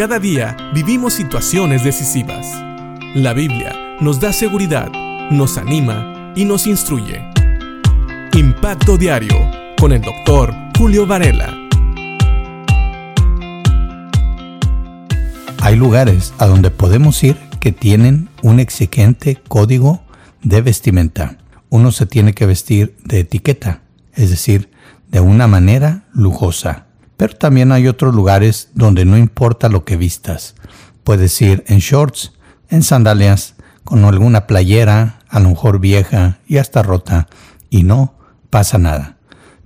Cada día vivimos situaciones decisivas. La Biblia nos da seguridad, nos anima y nos instruye. Impacto Diario con el doctor Julio Varela. Hay lugares a donde podemos ir que tienen un exigente código de vestimenta. Uno se tiene que vestir de etiqueta, es decir, de una manera lujosa. Pero también hay otros lugares donde no importa lo que vistas. Puedes ir en shorts, en sandalias, con alguna playera, a lo mejor vieja y hasta rota, y no pasa nada.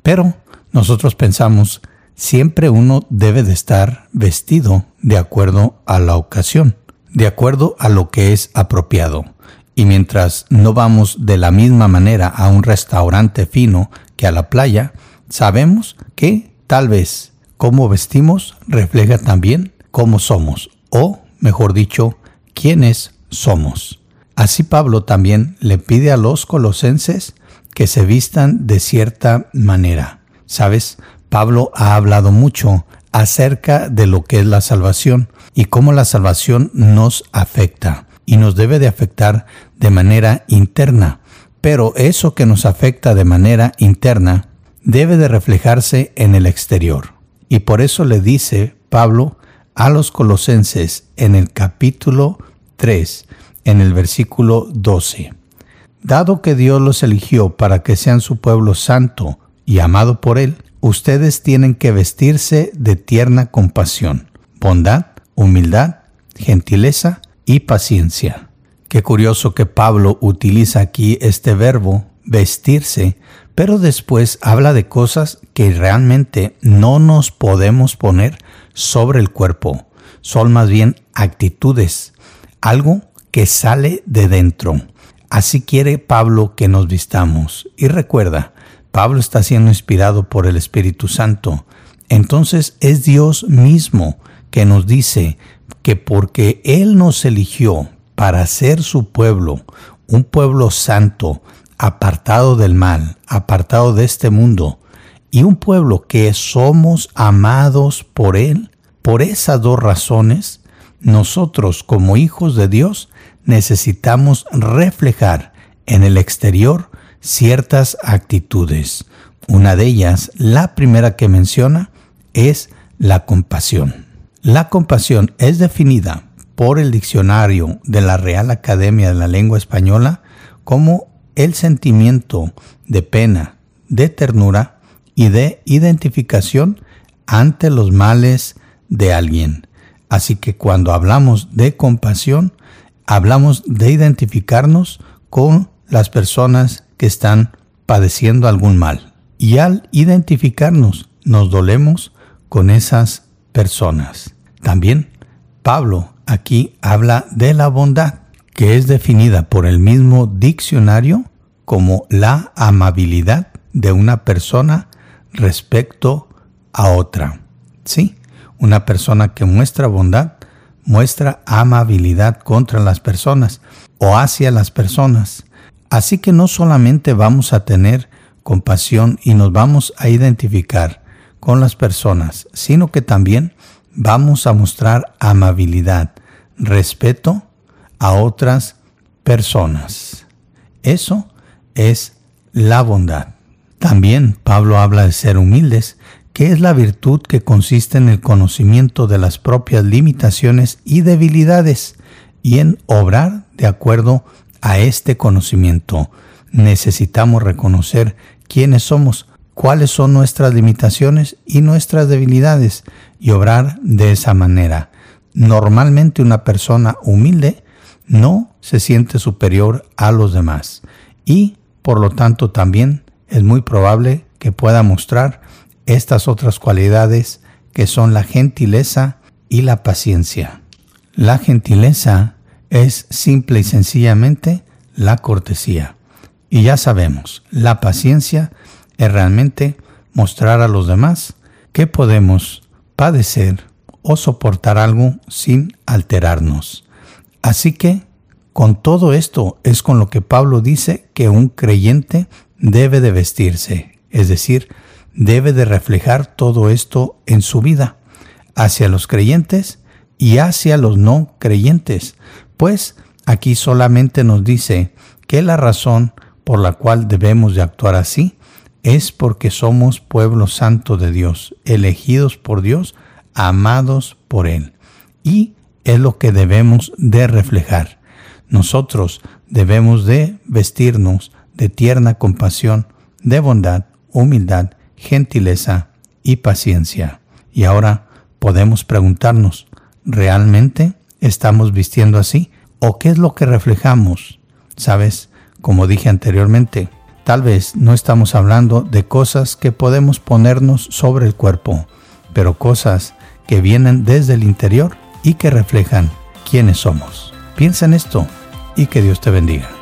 Pero nosotros pensamos, siempre uno debe de estar vestido de acuerdo a la ocasión, de acuerdo a lo que es apropiado. Y mientras no vamos de la misma manera a un restaurante fino que a la playa, sabemos que tal vez cómo vestimos refleja también cómo somos, o, mejor dicho, quiénes somos. Así Pablo también le pide a los colosenses que se vistan de cierta manera. Sabes, Pablo ha hablado mucho acerca de lo que es la salvación y cómo la salvación nos afecta y nos debe de afectar de manera interna. Pero eso que nos afecta de manera interna debe de reflejarse en el exterior. Y por eso le dice Pablo a los colosenses en el capítulo 3, en el versículo 12. Dado que Dios los eligió para que sean su pueblo santo y amado por Él, ustedes tienen que vestirse de tierna compasión, bondad, humildad, gentileza y paciencia. Qué curioso que Pablo utiliza aquí este verbo vestirse pero después habla de cosas que realmente no nos podemos poner sobre el cuerpo. Son más bien actitudes, algo que sale de dentro. Así quiere Pablo que nos vistamos. Y recuerda, Pablo está siendo inspirado por el Espíritu Santo. Entonces es Dios mismo que nos dice que porque Él nos eligió para ser su pueblo, un pueblo santo, apartado del mal, apartado de este mundo, y un pueblo que somos amados por Él, por esas dos razones, nosotros como hijos de Dios necesitamos reflejar en el exterior ciertas actitudes. Una de ellas, la primera que menciona, es la compasión. La compasión es definida por el diccionario de la Real Academia de la Lengua Española como el sentimiento de pena, de ternura y de identificación ante los males de alguien. Así que cuando hablamos de compasión, hablamos de identificarnos con las personas que están padeciendo algún mal. Y al identificarnos, nos dolemos con esas personas. También Pablo aquí habla de la bondad que es definida por el mismo diccionario como la amabilidad de una persona respecto a otra. Sí, una persona que muestra bondad muestra amabilidad contra las personas o hacia las personas. Así que no solamente vamos a tener compasión y nos vamos a identificar con las personas, sino que también vamos a mostrar amabilidad, respeto a otras personas. Eso es la bondad. También Pablo habla de ser humildes, que es la virtud que consiste en el conocimiento de las propias limitaciones y debilidades y en obrar de acuerdo a este conocimiento. Necesitamos reconocer quiénes somos, cuáles son nuestras limitaciones y nuestras debilidades y obrar de esa manera. Normalmente una persona humilde no se siente superior a los demás y, por lo tanto, también es muy probable que pueda mostrar estas otras cualidades que son la gentileza y la paciencia. La gentileza es simple y sencillamente la cortesía. Y ya sabemos, la paciencia es realmente mostrar a los demás que podemos padecer o soportar algo sin alterarnos. Así que con todo esto es con lo que Pablo dice que un creyente debe de vestirse, es decir, debe de reflejar todo esto en su vida hacia los creyentes y hacia los no creyentes, pues aquí solamente nos dice que la razón por la cual debemos de actuar así es porque somos pueblo santo de Dios, elegidos por Dios, amados por Él. Y es lo que debemos de reflejar. Nosotros debemos de vestirnos de tierna compasión, de bondad, humildad, gentileza y paciencia. Y ahora podemos preguntarnos, ¿realmente estamos vistiendo así? ¿O qué es lo que reflejamos? Sabes, como dije anteriormente, tal vez no estamos hablando de cosas que podemos ponernos sobre el cuerpo, pero cosas que vienen desde el interior y que reflejan quiénes somos. Piensa en esto y que Dios te bendiga.